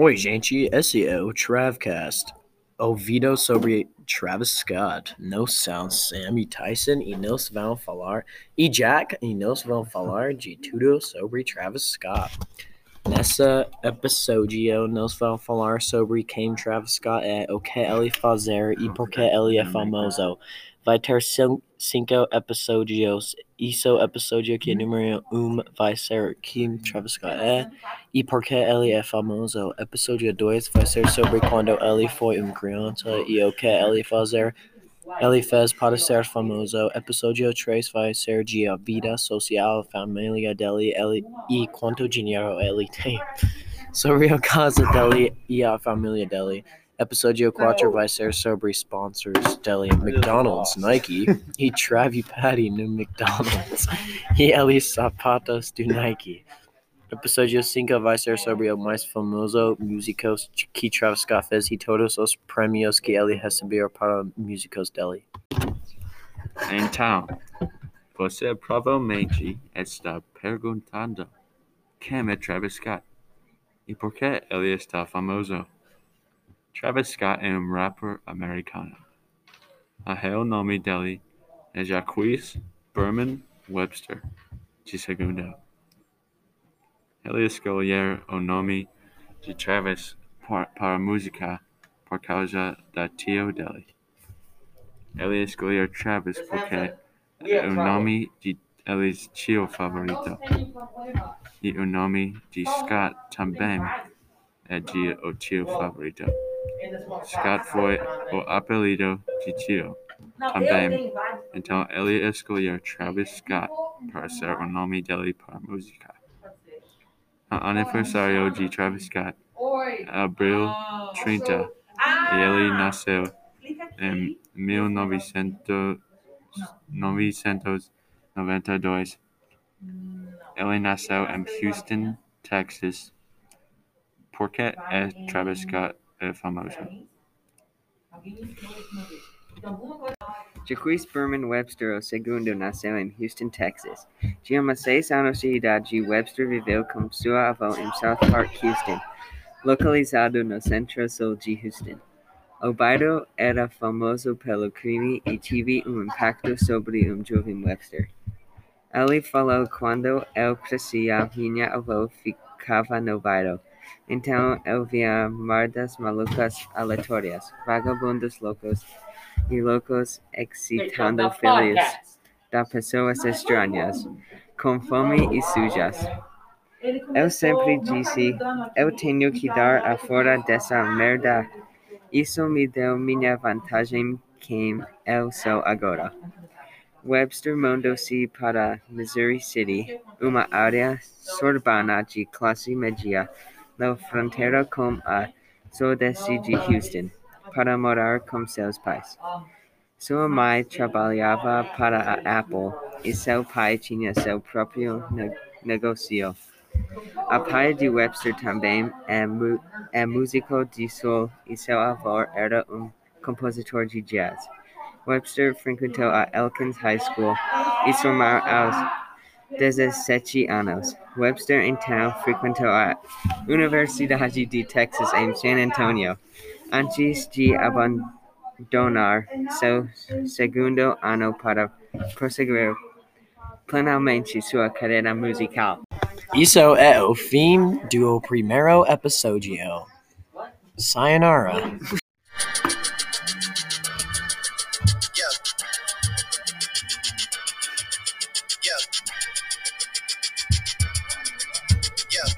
Oi, gente, SEO, Travcast. Ouvido sobre Travis Scott. No somos Sam e Tyson e nós vamos falar, e Jack, e nós vamos falar de tudo sobre Travis Scott. Nessa episódio, nós vamos falar sobre quem Travis Scott é, o que ele fazer e por que ele é famoso. Vai ter episódios. Isso episódio que número um vai ser quem Travis Scott é e por que ele é famoso. Episódio 2 vai ser sobre quando ele foi um criança e o que ele fazer ele fez para ser famoso. Episódio 3 vai ser de a vida social, família dele ele, e quanto dinheiro ele tem. Sobre a casa dele e a família dele. Episódio 4 vai ser sobre sponsors dele, McDonald's, Nike e Travi Patty new McDonald's e ele sapatos do Nike. Episódio 5 vai ser sobre o mais famoso músicos que Travis Scott fez e todos os prêmios que ele recebeu para músicos dele. Então, você provavelmente está perguntando quem é Travis Scott e por que ele está famoso. Travis Scott um rapper americano. O real nome dele é Jacques Bermon Webster, de segundo. Ele escolheu o nome de Travis para música por causa da tio dele. Ele escolheu Travis porque é o nome de ele tio favorito. E o nome de Scott também é de o tio favorito. Scott foi o apelido de tio também. Então ele escolheu Travis Scott para ser o nome dele para música. O aniversário de Travis Scott abril 30 e ele nasceu em 1992. Ele nasceu em Houston, Texas. Por que é Travis Scott é famoso? Jacquees Berman Webster II nasceu em Houston, Texas. Tinha umas seis anos de idade. Webster viveu com sua avó em South Park, Houston, localizado no centro-sul de Houston. O bairro era famoso pelo crime e teve um impacto sobre um jovem Webster. Ele falou quando eu crescia, minha avó ficava no bairro. Então eu via merdas malucas aleatórias, vagabundos loucos e loucos excitando filhos da pessoas estranhas, com fome e sujas. Eu sempre disse, eu tenho que dar a fora dessa merda. Isso me deu minha vantagem quem eu sou agora. Webster mudou-se para Missouri City, uma área suburbana de classe média, na Frontera com a sudeste de Houston, para morar com seus pais. Sua mãe trabalhava para a Apple e seu pai tinha seu próprio negócio. A pai de Webster também é, é músico de soul e seu avô era um compositor de jazz. Webster frequentou a Elkins High School e formou aos 17 anos. Webster então frequentou a Universidade de Texas em San Antonio, antes de abandonar seu segundo ano para prosseguir plenamente sua carreira musical. Isso é o fim do primeiro episódio. Sayonara.